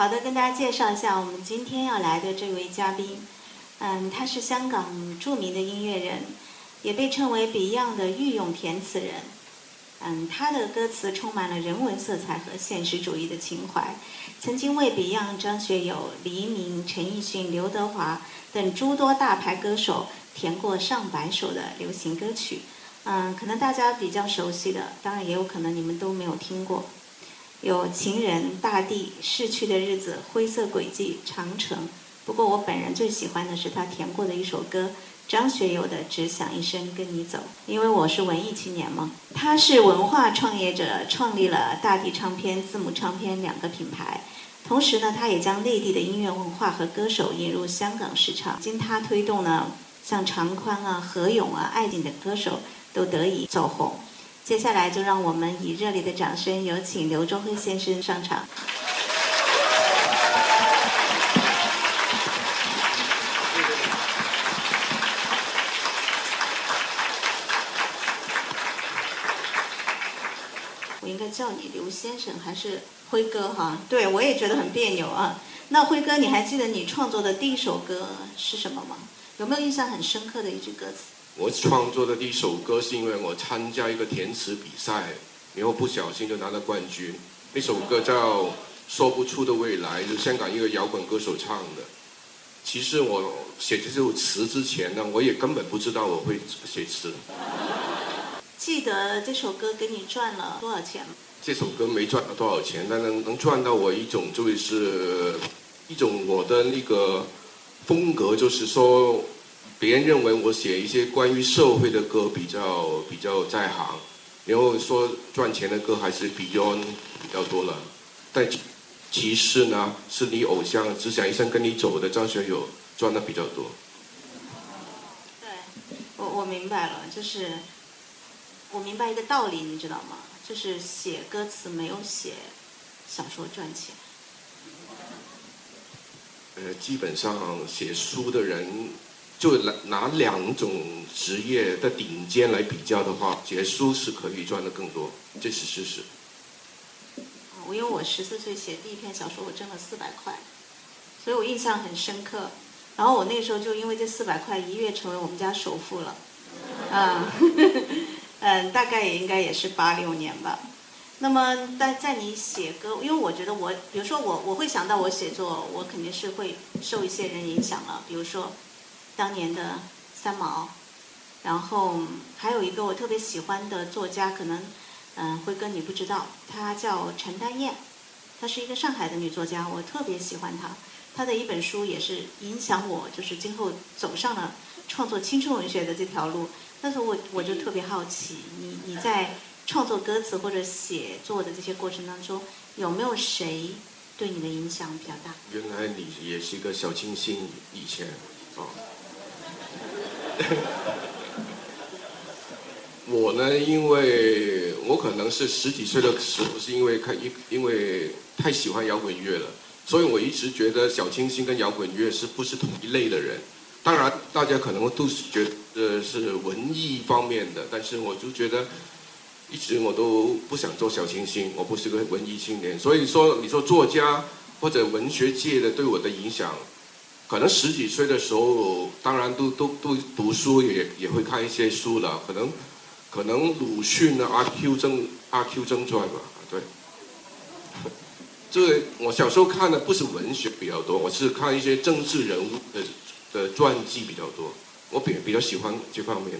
好的，跟大家介绍一下我们今天要来的这位嘉宾。嗯，他是香港著名的音乐人，也被称为 Beyond 的御用填词人。嗯，他的歌词充满了人文色彩和现实主义的情怀，曾经为 Beyond、张学友、黎明、陈奕迅、刘德华等诸多大牌歌手填过上百首的流行歌曲。嗯，可能大家比较熟悉的，当然也有可能你们都没有听过。有情人、大地、逝去的日子、灰色轨迹、长城。不过我本人最喜欢的是他填过的一首歌，张学友的《只想一生跟你走》。因为我是文艺青年嘛，他是文化创业者，创立了大地唱片、字母唱片两个品牌。同时呢，他也将内地的音乐文化和歌手引入香港市场。经他推动呢，像常宽啊、何勇啊、艾景的歌手都得以走红。接下来就让我们以热烈的掌声，有请刘忠辉先生上场。我应该叫你刘先生还是辉哥哈？对，我也觉得很别扭啊。那辉哥，你还记得你创作的第一首歌是什么吗？有没有印象很深刻的一句歌词？我创作的第一首歌是因为我参加一个填词比赛，然后不小心就拿了冠军。那首歌叫《说不出的未来》，是香港一个摇滚歌手唱的。其实我写这首词之前呢，我也根本不知道我会写词。记得这首歌给你赚了多少钱吗？这首歌没赚到多少钱，但能能赚到我一种就是一种我的那个风格，就是说。别人认为我写一些关于社会的歌比较比较在行，然后说赚钱的歌还是 Beyond 比较多了，但其实呢，是你偶像只想一生跟你走的张学友赚的比较多。对，我我明白了，就是我明白一个道理，你知道吗？就是写歌词没有写小说赚钱。呃，基本上写书的人。就拿拿两种职业的顶尖来比较的话，写书是可以赚的更多，这是事实。我因为我十四岁写第一篇小说，我挣了四百块，所以我印象很深刻。然后我那时候就因为这四百块一跃成为我们家首富了，嗯，嗯，大概也应该也是八六年吧。那么在在你写歌，因为我觉得我，比如说我我会想到我写作，我肯定是会受一些人影响了，比如说。当年的三毛，然后还有一个我特别喜欢的作家，可能嗯辉哥你不知道，她叫陈丹燕，她是一个上海的女作家，我特别喜欢她，她的一本书也是影响我，就是今后走上了创作青春文学的这条路。但是我我就特别好奇，你你在创作歌词或者写作的这些过程当中，有没有谁对你的影响比较大？原来你也是一个小清新，以前哦。我呢，因为我可能是十几岁的时候，是因为看因因为太喜欢摇滚乐了，所以我一直觉得小清新跟摇滚乐是不是同一类的人。当然，大家可能都是觉得是文艺方面的，但是我就觉得一直我都不想做小清新，我不是个文艺青年。所以说，你说作家或者文学界的对我的影响。可能十几岁的时候，当然都都都读书，也也会看一些书了。可能可能鲁迅的《阿 Q 正阿 Q 正传》吧，对。这我小时候看的不是文学比较多，我是看一些政治人物的的传记比较多，我比比较喜欢这方面。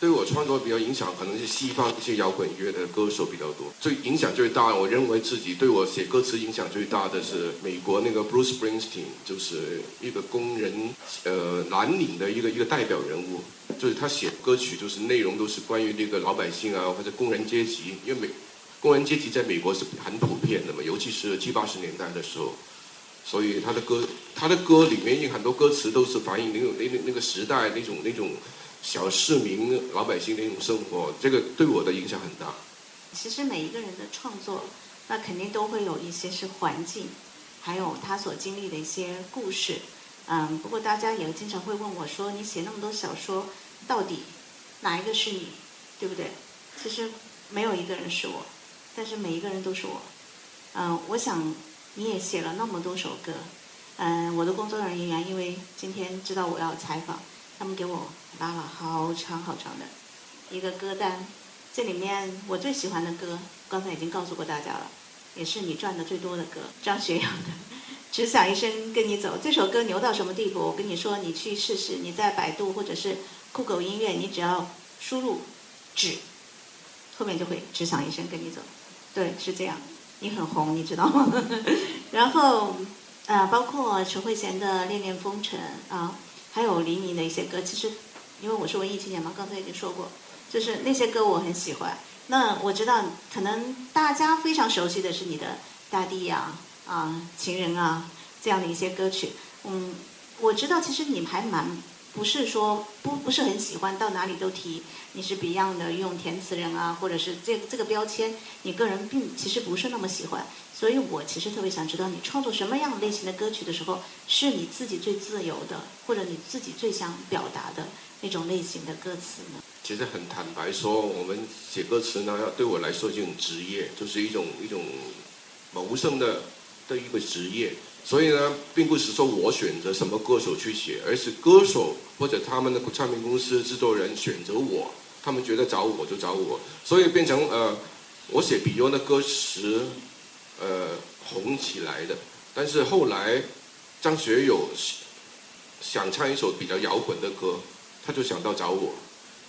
对我创作比较影响，可能是西方一些摇滚乐的歌手比较多。最影响最大，我认为自己对我写歌词影响最大的是美国那个 Bruce Springsteen，就是一个工人，呃，蓝领的一个一个代表人物。就是他写歌曲，就是内容都是关于那个老百姓啊，或者工人阶级，因为美工人阶级在美国是很普遍的嘛，尤其是七八十年代的时候，所以他的歌，他的歌里面有很多歌词都是反映那种那那那个时代那种那种。小市民、老百姓的一种生活，这个对我的影响很大。其实每一个人的创作，那肯定都会有一些是环境，还有他所经历的一些故事。嗯，不过大家也经常会问我说：“你写那么多小说，到底哪一个是你？对不对？”其实没有一个人是我，但是每一个人都是我。嗯，我想你也写了那么多首歌。嗯，我的工作人员因为今天知道我要采访。他们给我拉了好长好长的一个歌单，这里面我最喜欢的歌，刚才已经告诉过大家了，也是你赚的最多的歌，张学友的《只想一生跟你走》这首歌牛到什么地步？我跟你说，你去试试，你在百度或者是酷狗音乐，你只要输入“只”，后面就会“只想一生跟你走”，对，是这样，你很红，你知道吗？然后啊，包括陈慧娴的《恋恋风尘》啊。还有黎明的一些歌，其实因为我是文艺青年嘛，刚才已经说过，就是那些歌我很喜欢。那我知道，可能大家非常熟悉的是你的《大地》呀、啊《情人》啊这样的一些歌曲。嗯，我知道，其实你还蛮不是说不不是很喜欢到哪里都提你是 Beyond 的用填词人啊，或者是这这个标签，你个人并其实不是那么喜欢。所以我其实特别想知道，你创作什么样类型的歌曲的时候，是你自己最自由的，或者你自己最想表达的那种类型的歌词呢？其实很坦白说，我们写歌词呢，要对我来说，这种职业就是一种一种谋生的的一个职业。所以呢，并不是说我选择什么歌手去写，而是歌手或者他们的唱片公司制作人选择我，他们觉得找我就找我，所以变成呃，我写 Beyond 的歌词。呃，红起来的，但是后来张学友想唱一首比较摇滚的歌，他就想到找我，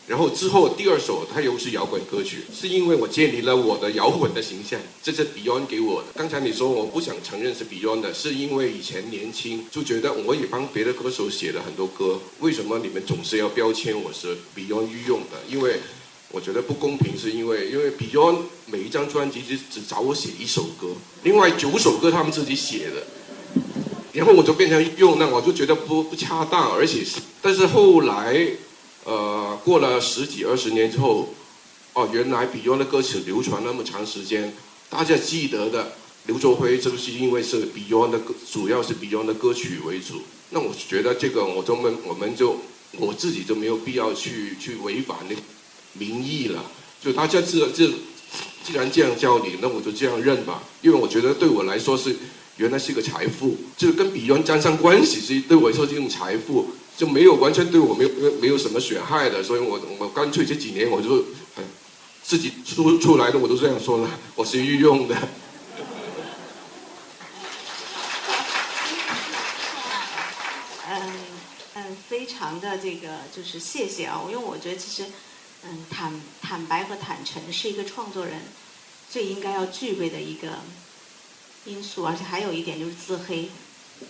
然后之后第二首它又是摇滚歌曲，是因为我建立了我的摇滚的形象，这是 Beyond 给我的。刚才你说我不想承认是 Beyond 的，是因为以前年轻就觉得我也帮别的歌手写了很多歌，为什么你们总是要标签我是 Beyond 御用的？因为我觉得不公平，是因为因为 Beyond 每一张专辑只只找我写一首歌，另外九首歌他们自己写的，然后我就变成用，那我就觉得不不恰当，而且是，但是后来，过了十几二十年之后，哦，原来 Beyond 的歌曲流传那么长时间，大家记得的刘作辉，就是因为是 Beyond 的歌，主要是 Beyond 的歌曲为主，那我觉得这个我就们我们就我自己就没有必要去去违反那。民意了，就大家这这，既然这样叫你，那我就这样认吧。因为我觉得对我来说是，原来是个财富，就跟比原沾上关系，是对我来说这种财富就没有完全对我没有没有什么损害的。所以我我干脆这几年我就，自己出出来的我都这样说了，我是御用的。嗯嗯，非常的这个就是谢谢啊，因为我觉得其实。嗯，坦坦白和坦诚是一个创作人最应该要具备的一个因素，而且还有一点就是自黑，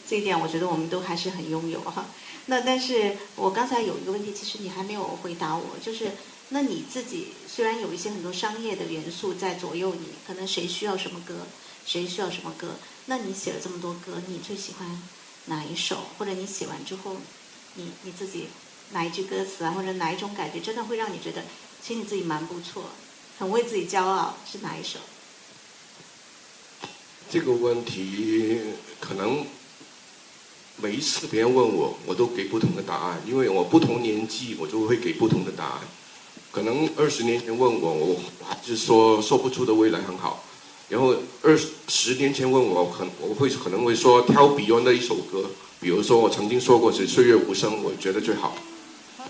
这一点我觉得我们都还是很拥有哈。那但是我刚才有一个问题，其实你还没有回答我，就是那你自己虽然有一些很多商业的元素在左右你，可能谁需要什么歌，谁需要什么歌，那你写了这么多歌，你最喜欢哪一首？或者你写完之后，你你自己？哪一句歌词啊，或者哪一种感觉，真的会让你觉得，其实你自己蛮不错，很为自己骄傲，是哪一首？这个问题可能每一次别人问我，我都给不同的答案，因为我不同年纪，我就会给不同的答案。可能二十年前问我，我还是说说不出的未来很好。然后二十年前问我，可我会可能会说挑 Beyond 的一首歌，比如说我曾经说过是岁月无声，我觉得最好。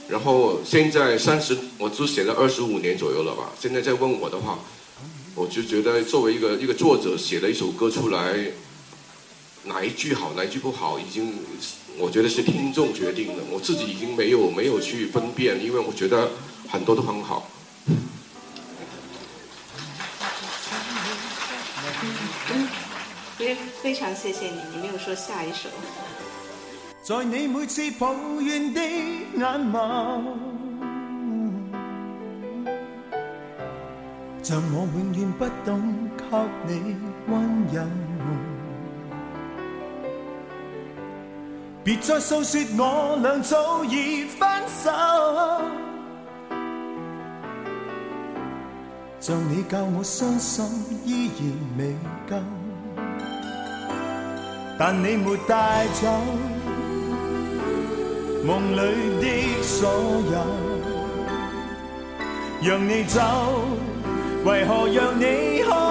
然后现在三十，我只写了二十五年左右了吧。现在再问我的话，我就觉得作为一个一个作者写了一首歌出来，哪一句好，哪一句不好，已经我觉得是听众决定的。我自己已经没有没有去分辨，因为我觉得很多都很好。非非常谢谢你，你没有说下一首。在你每次抱怨的眼眸，像我永远不懂给你温柔。别再诉说我俩早已分手，像你教我伤心依然未够，但你没带走。梦里的所有，让你走，为何让你看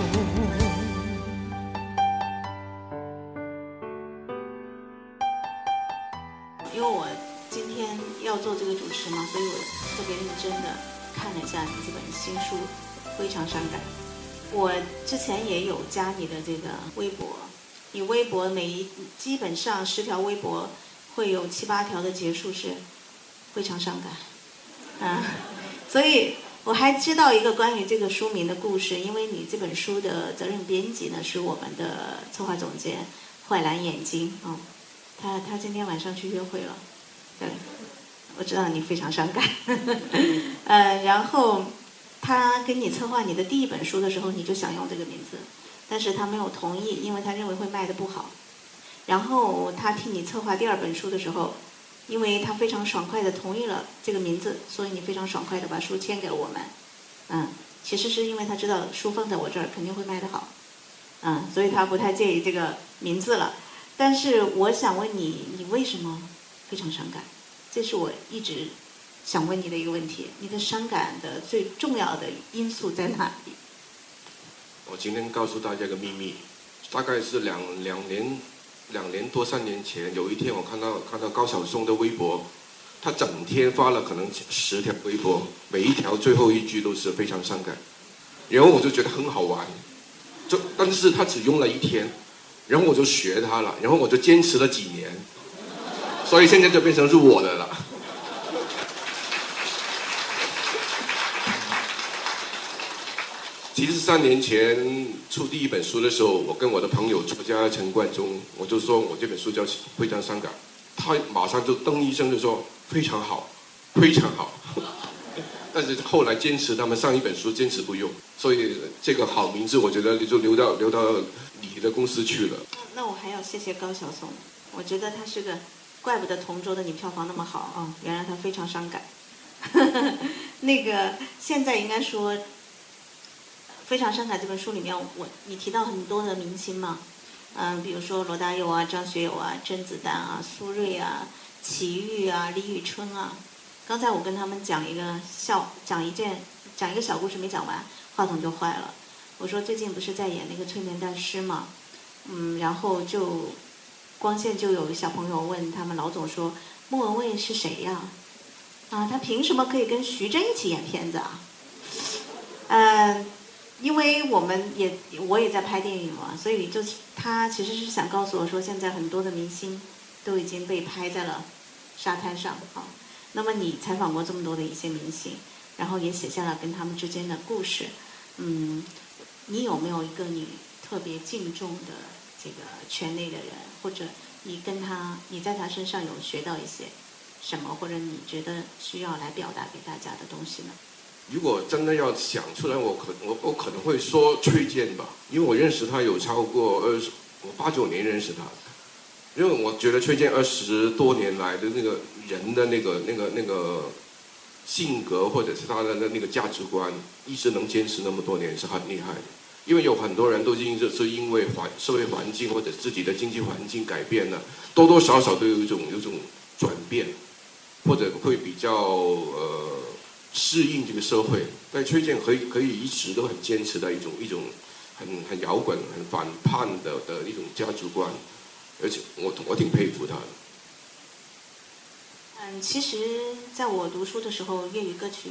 要做这个主持嘛，所以我特别认真的看了一下你这本新书，非常伤感。我之前也有加你的这个微博。你微博每一基本上十条微博，会有七八条的结束是非常伤感，啊，所以我还知道一个关于这个书名的故事，因为你这本书的责任编辑呢是我们的策划总监坏蓝眼睛啊，他他今天晚上去约会了，对，我知道你非常伤感，呃，然后他给你策划你的第一本书的时候，你就想用这个名字。但是他没有同意，因为他认为会卖的不好。然后他替你策划第二本书的时候，因为他非常爽快的同意了这个名字，所以你非常爽快的把书签给了我们。嗯，其实是因为他知道书放在我这儿肯定会卖得好，嗯，所以他不太介意这个名字了。但是我想问你，你为什么非常伤感？这是我一直想问你的一个问题。你的伤感的最重要的因素在哪里？我今天告诉大家个秘密，大概是两两年，两年多三年前，有一天我看到看到高晓松的微博，他整天发了可能十条微博，每一条最后一句都是非常伤感，然后我就觉得很好玩，就但是他只用了一天，然后我就学他了，然后我就坚持了几年，所以现在就变成是我的了。其实三年前出第一本书的时候，我跟我的朋友作家陈冠中，我就说我这本书叫《非常伤感》，他马上就噔一声就说非常好，非常好。但是后来坚持他们上一本书坚持不用，所以这个好名字我觉得就留到留到你的公司去了。那我还要谢谢高晓松，我觉得他是个，怪不得同桌的你票房那么好啊，原来他非常伤感。那个现在应该说。非常伤感这本书里面，我你提到很多的明星嘛，嗯，比如说罗大佑啊、张学友啊、甄子丹啊、苏芮啊、齐豫啊、李宇春啊。刚才我跟他们讲一个笑，讲一件，讲一个小故事没讲完，话筒就坏了。我说最近不是在演那个催眠大师嘛，嗯，然后就光线就有小朋友问他们老总说，莫文蔚是谁呀？啊，他凭什么可以跟徐峥一起演片子啊？嗯。因为我们也我也在拍电影嘛，所以就他其实是想告诉我说，现在很多的明星都已经被拍在了沙滩上啊。那么你采访过这么多的一些明星，然后也写下了跟他们之间的故事，嗯，你有没有一个你特别敬重的这个圈内的人，或者你跟他你在他身上有学到一些什么，或者你觉得需要来表达给大家的东西呢？如果真的要想出来，我可我我可能会说崔健吧，因为我认识他有超过二十，我八九年认识他，因为我觉得崔健二十多年来的那个人的那个那个那个性格，或者是他的那个价值观，一直能坚持那么多年是很厉害的。因为有很多人都因是是因为环社会环境或者自己的经济环境改变了，多多少少都有一种有种转变，或者会比较呃适应这个社会。但崔健可以可以一直都很坚持的一种一种很很摇滚、很反叛的的一种价值观，而且我我挺佩服他的。嗯，其实在我读书的时候，粤语歌曲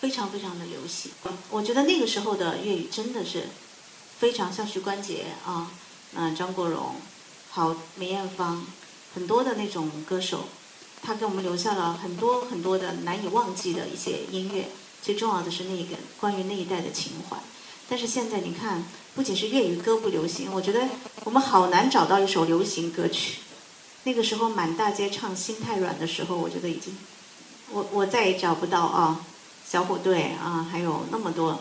非常非常的流行。我觉得那个时候的粤语真的是非常像许冠杰啊，嗯，张国荣，好梅艳芳，很多的那种歌手，他给我们留下了很多很多的难以忘记的一些音乐。最重要的是那个关于那一代的情怀。但是现在你看，不仅是粤语歌不流行，我觉得我们好难找到一首流行歌曲。那个时候满大街唱《心太软》的时候，我觉得已经，我我再也找不到啊，小虎队啊，还有那么多，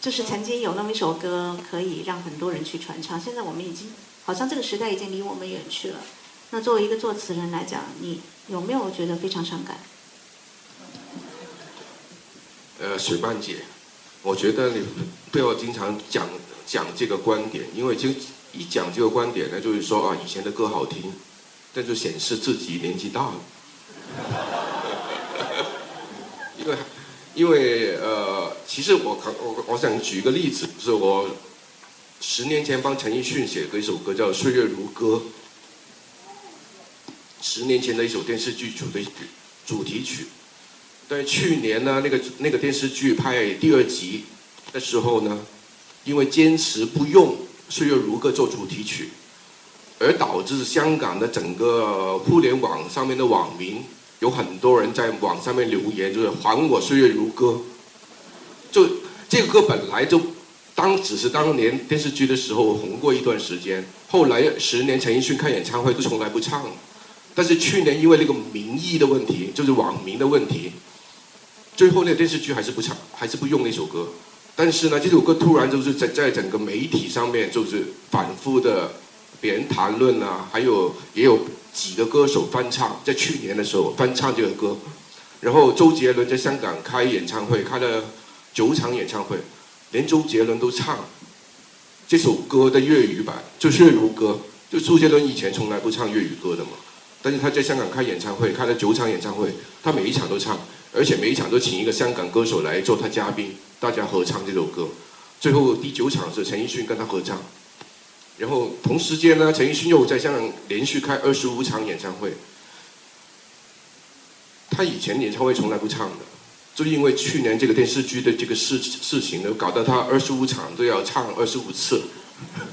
就是曾经有那么一首歌可以让很多人去传唱。现在我们已经好像这个时代已经离我们远去了。那作为一个作词人来讲，你有没有觉得非常伤感？呃，水半姐，我觉得你不要经常讲讲这个观点，因为就一讲这个观点呢，就是说啊，以前的歌好听，但就显示自己年纪大了。因为因为呃，其实我我我想举一个例子，是我十年前帮陈奕迅写过一首歌，叫《岁月如歌》，十年前的一首电视剧主题主题曲。在去年呢，那个那个电视剧拍第二集的时候呢，因为坚持不用《岁月如歌》做主题曲，而导致香港的整个互联网上面的网民有很多人在网上面留言，就是还我《岁月如歌》。就这个歌本来就当只是当年电视剧的时候红过一段时间，后来十年陈奕迅开演唱会都从来不唱，但是去年因为那个民意的问题，就是网民的问题。最后那个电视剧还是不唱，还是不用那首歌。但是呢，这首歌突然就是在在整个媒体上面就是反复的别人谈论啊，还有也有几个歌手翻唱，在去年的时候翻唱这个歌。然后周杰伦在香港开演唱会，开了九场演唱会，连周杰伦都唱这首歌的粤语版，就是粤语歌。就周杰伦以前从来不唱粤语歌的嘛，但是他在香港开演唱会，开了九场演唱会，他每一场都唱。而且每一场都请一个香港歌手来做他嘉宾，大家合唱这首歌。最后第九场是陈奕迅跟他合唱，然后同时间呢，陈奕迅又在香港连续开二十五场演唱会。他以前演唱会从来不唱的，就因为去年这个电视剧的这个事事情呢，搞得他二十五场都要唱二十五次。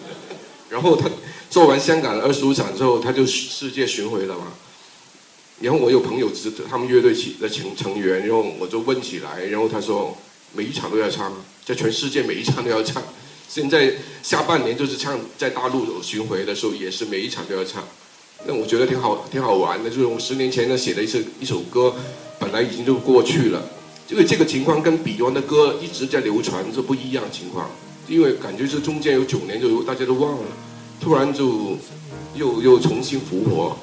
然后他做完香港的二十五场之后，他就世界巡回了嘛。然后我有朋友知他们乐队起的成成员，然后我就问起来，然后他说每一场都要唱，在全世界每一场都要唱。现在下半年就是唱在大陆巡回的时候，也是每一场都要唱。那我觉得挺好，挺好玩的。就是我十年前呢写的一首一首歌，本来已经就过去了。因为这个情况跟 Beyond 的歌一直在流传是不一样情况，因为感觉是中间有九年就大家都忘了，突然就又又重新复活。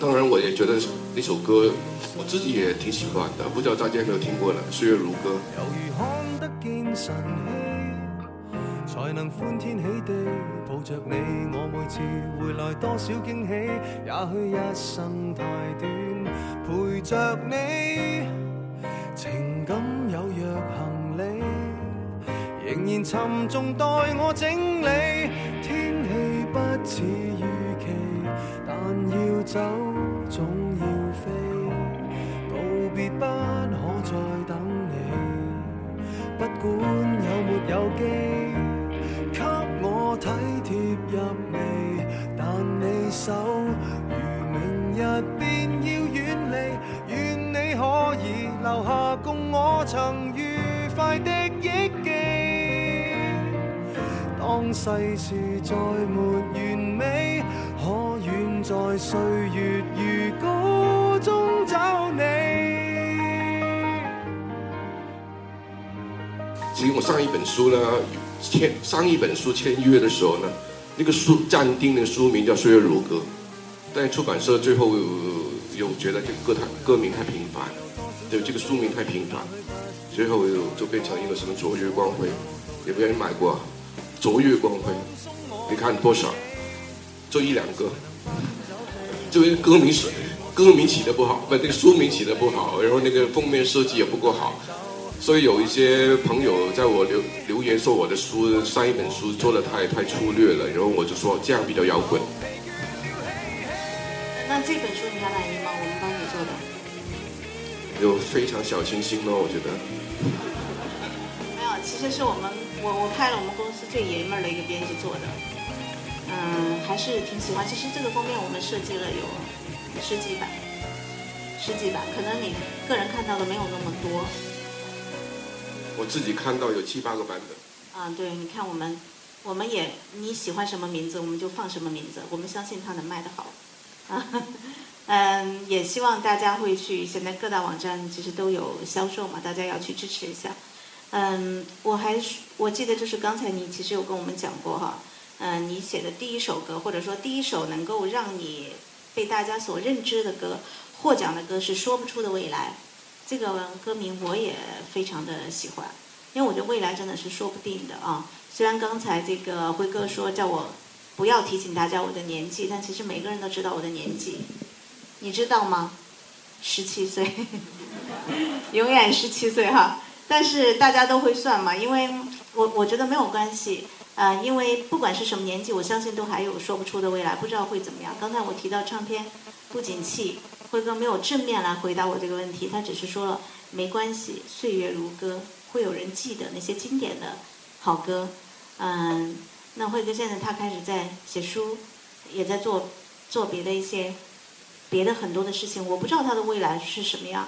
当然，我也觉得那首歌我自己也挺喜欢的，不知道大家有没有听过呢？《岁月如歌》。才能欢天喜地抱着你，我每次回来多少惊喜，也许一生太短，陪着你，情感有若行李，仍然沉重待我整理，天气不似预期，但要走。总要飞，告别不可再等你。不管有没有世事再没完美，可远在岁月如歌中找你。其实我上一本书呢，签上一本书签约的时候呢，那个书暂定的书名叫《岁月如歌》，但出版社最后有觉得这个歌太歌名太平凡，就这个书名太平凡，最后又就变成一个什么卓越光辉，有没有人买过？卓越光辉，你看多少？就一两个，就因为歌名是歌名起的不好，不，那个书名起的不好，然后那个封面设计也不够好，所以有一些朋友在我留留言说我的书上一本书做的太太粗略了，然后我就说这样比较摇滚。那这本书你还满意吗？我们帮你做的。有非常小清新咯，我觉得。没有，其实是我们我我拍了我们公司最爷们儿的一个编辑做的，嗯，还是挺喜欢。其实这个封面我们设计了有十几版，十几版，可能你个人看到的没有那么多。我自己看到有七八个版本。啊，对，你看我们，我们也你喜欢什么名字，我们就放什么名字。我们相信它能卖得好。啊，嗯，也希望大家会去，现在各大网站其实都有销售嘛，大家要去支持一下。嗯，我还是我记得就是刚才你其实有跟我们讲过哈，嗯，你写的第一首歌或者说第一首能够让你被大家所认知的歌，获奖的歌是《说不出的未来》，这个歌名我也非常的喜欢，因为我觉得未来真的是说不定的啊。虽然刚才这个辉哥说叫我。不要提醒大家我的年纪，但其实每个人都知道我的年纪，你知道吗？十七岁，永远十七岁哈。但是大家都会算嘛，因为我我觉得没有关系，呃，因为不管是什么年纪，我相信都还有说不出的未来，不知道会怎么样。刚才我提到唱片不景气，辉哥没有正面来回答我这个问题，他只是说了没关系，岁月如歌，会有人记得那些经典的好歌，嗯。那辉哥现在他开始在写书，也在做做别的一些别的很多的事情。我不知道他的未来是什么样，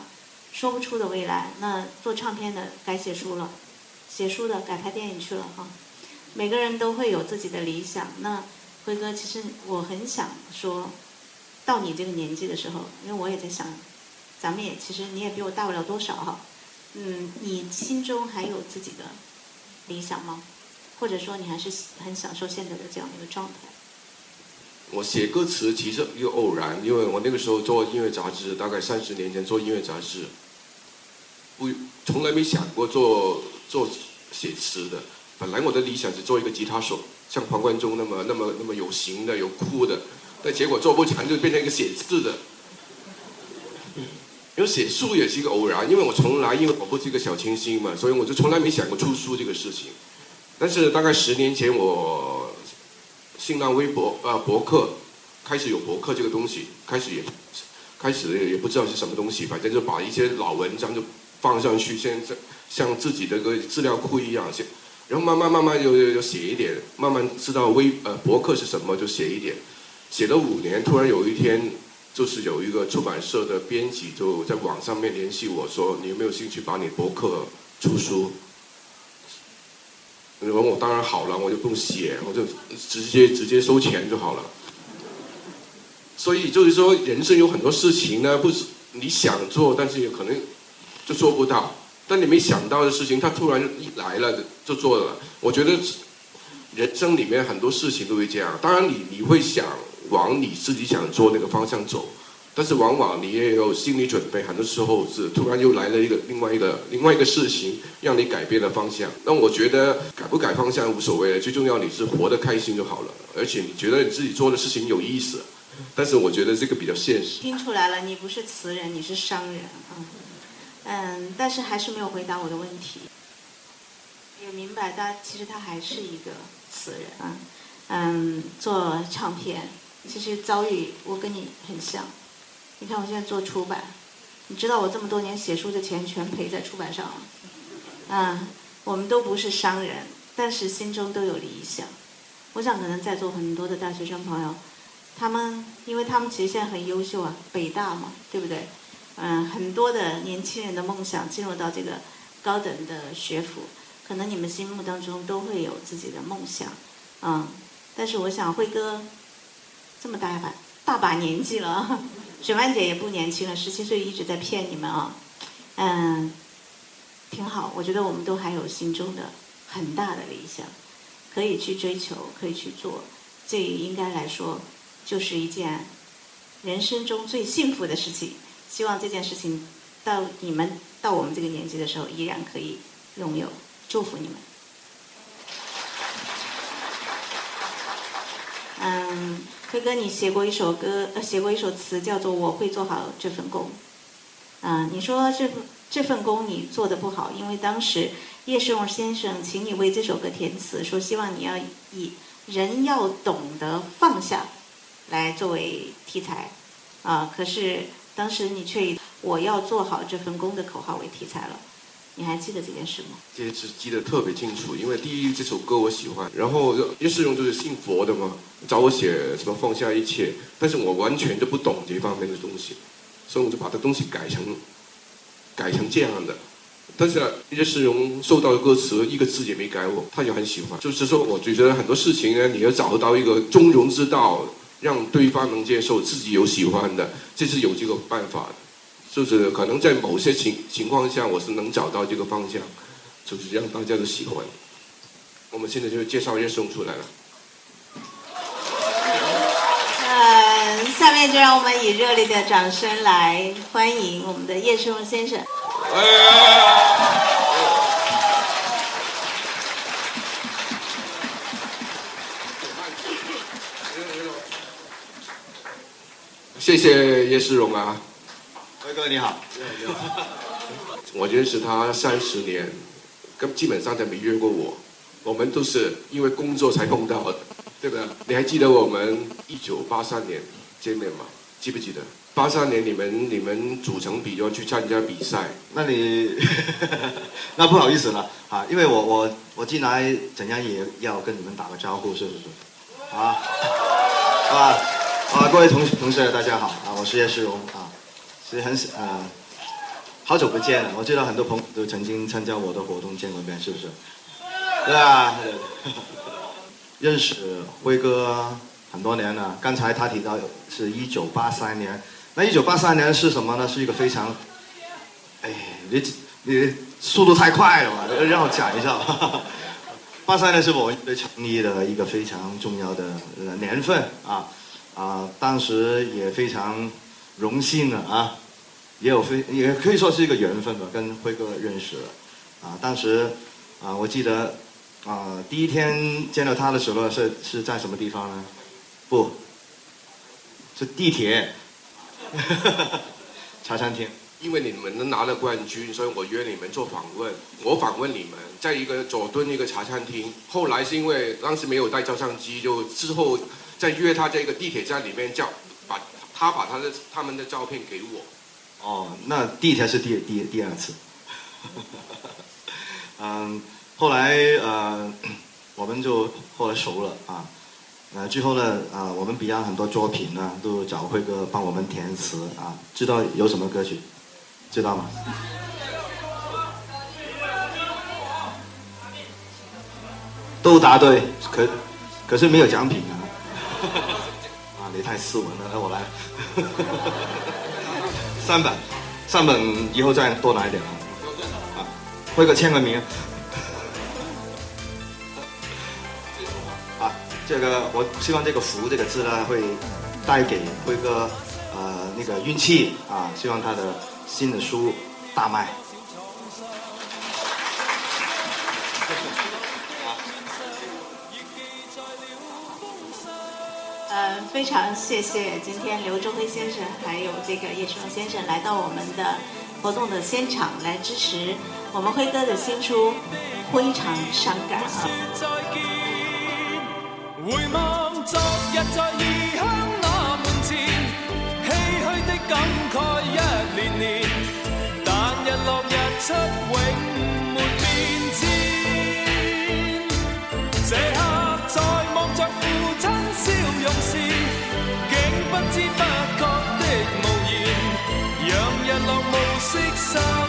说不出的未来。那做唱片的该写书了，写书的改拍电影去了哈。每个人都会有自己的理想。那辉哥，其实我很想说，到你这个年纪的时候，因为我也在想，咱们也其实你也比我大不了多少哈。嗯，你心中还有自己的理想吗？或者说你还是很享受现在的这样一个状态。我写歌词其实一个偶然，因为我那个时候做音乐杂志，大概三十年前做音乐杂志，不从来没想过做做写词的。本来我的理想是做一个吉他手，像黄贯中那么那么那么有型的、有酷的，但结果做不成就变成一个写字的。因为写书也是一个偶然，因为我从来因为我不是一个小清新嘛，所以我就从来没想过出书这个事情。但是大概十年前，我新浪微博啊博客开始有博客这个东西，开始也开始也不知道是什么东西，反正就把一些老文章就放上去，现在像自己的个资料库一样先，然后慢慢慢慢又又写一点，慢慢知道微呃博客是什么就写一点，写了五年，突然有一天就是有一个出版社的编辑就在网上面联系我说，你有没有兴趣把你博客出书？你问我当然好了，我就不用写，我就直接直接收钱就好了。所以就是说，人生有很多事情呢，不是你想做，但是也可能就做不到。但你没想到的事情，他突然一来了就做了。我觉得人生里面很多事情都会这样。当然，你你会想往你自己想做那个方向走。但是往往你也有心理准备，很多时候是突然又来了一个另外一个另外一个事情，让你改变了方向。那我觉得改不改方向无所谓，最重要你是活得开心就好了。而且你觉得你自己做的事情有意思，但是我觉得这个比较现实。听出来了，你不是词人，你是商人啊。嗯，但是还是没有回答我的问题。也明白，他其实他还是一个词人啊。嗯，做唱片，其实遭遇我跟你很像。你看我现在做出版，你知道我这么多年写书的钱全赔在出版上了。嗯，我们都不是商人，但是心中都有理想。我想可能在座很多的大学生朋友，他们因为他们其实现在很优秀啊，北大嘛，对不对？嗯，很多的年轻人的梦想进入到这个高等的学府，可能你们心目当中都会有自己的梦想，嗯。但是我想辉哥这么大把大把年纪了。雪曼姐也不年轻了，十七岁一直在骗你们啊，嗯，挺好。我觉得我们都还有心中的很大的理想，可以去追求，可以去做。这应该来说就是一件人生中最幸福的事情。希望这件事情到你们到我们这个年纪的时候，依然可以拥有。祝福你们。辉哥，你写过一首歌，呃，写过一首词，叫做《我会做好这份工》。啊，你说这这份工你做的不好，因为当时叶世荣先生请你为这首歌填词，说希望你要以人要懂得放下来作为题材。啊，可是当时你却以我要做好这份工的口号为题材了。你还记得这件事吗？这件事记得特别清楚，因为第一这首歌我喜欢，然后叶世荣就是信佛的嘛，找我写什么放下一切，但是我完全就不懂这方面的东西，所以我就把这东西改成改成这样的。但是叶世荣收到的歌词一个字也没改我，他就很喜欢。就是说，我觉得很多事情呢，你要找到一个中庸之道，让对方能接受，自己有喜欢的，这是有这个办法的。就是可能在某些情情况下，我是能找到这个方向，就是让大家都喜欢。我们现在就介绍叶松出来了。嗯，下面就让我们以热烈的掌声来欢迎我们的叶世荣先生。谢谢叶世荣啊。辉哥你好，我认识他三十年，跟基本上他没约过我，我们都是因为工作才碰到的，对不对？你还记得我们一九八三年见面吗？记不记得？八三年你们你们组成比要去参加比赛，那你 那不好意思了啊，因为我我我进来怎样也要跟你们打个招呼，是不是？啊 啊啊！各位同同学大家好啊，我是叶世荣啊。所以很呃，好久不见了。我知道很多朋友都曾经参加我的活动见过面，是不是？对啊，认识辉哥很多年了。刚才他提到是一九八三年，那一九八三年是什么呢？是一个非常，哎，你你速度太快了嘛，让我讲一下吧。八三年是我们成立的一个非常重要的年份啊啊，当时也非常。荣幸了啊，也有非也可以说是一个缘分吧，跟辉哥认识了，啊，当时啊，我记得啊，第一天见到他的时候是是在什么地方呢？不，是地铁，茶餐厅。因为你们能拿了冠军，所以我约你们做访问。我访问你们，在一个佐敦一个茶餐厅。后来是因为当时没有带照相机，就之后再约他在一个地铁站里面叫把。他把他的他们的照片给我，哦，那第一天是第第第二次，嗯，后来呃，我们就后来熟了啊，呃，最后呢啊，我们 Beyond 很多作品呢都找辉哥帮我们填词啊，知道有什么歌曲，知道吗？都答对，可可是没有奖品啊。别太斯文了，那我来，三本，三本以后再多拿一点啊，啊，辉哥签个名，啊，这个我希望这个福这个字呢会带给辉哥呃那个运气啊，希望他的新的书大卖。非常谢谢今天刘忠辉先生还有这个叶世荣先生来到我们的活动的现场来支持我们辉哥的新书，非常伤感啊。回望昨日在异乡那门前，唏嘘的感慨一年年，但日落日出永 six songs.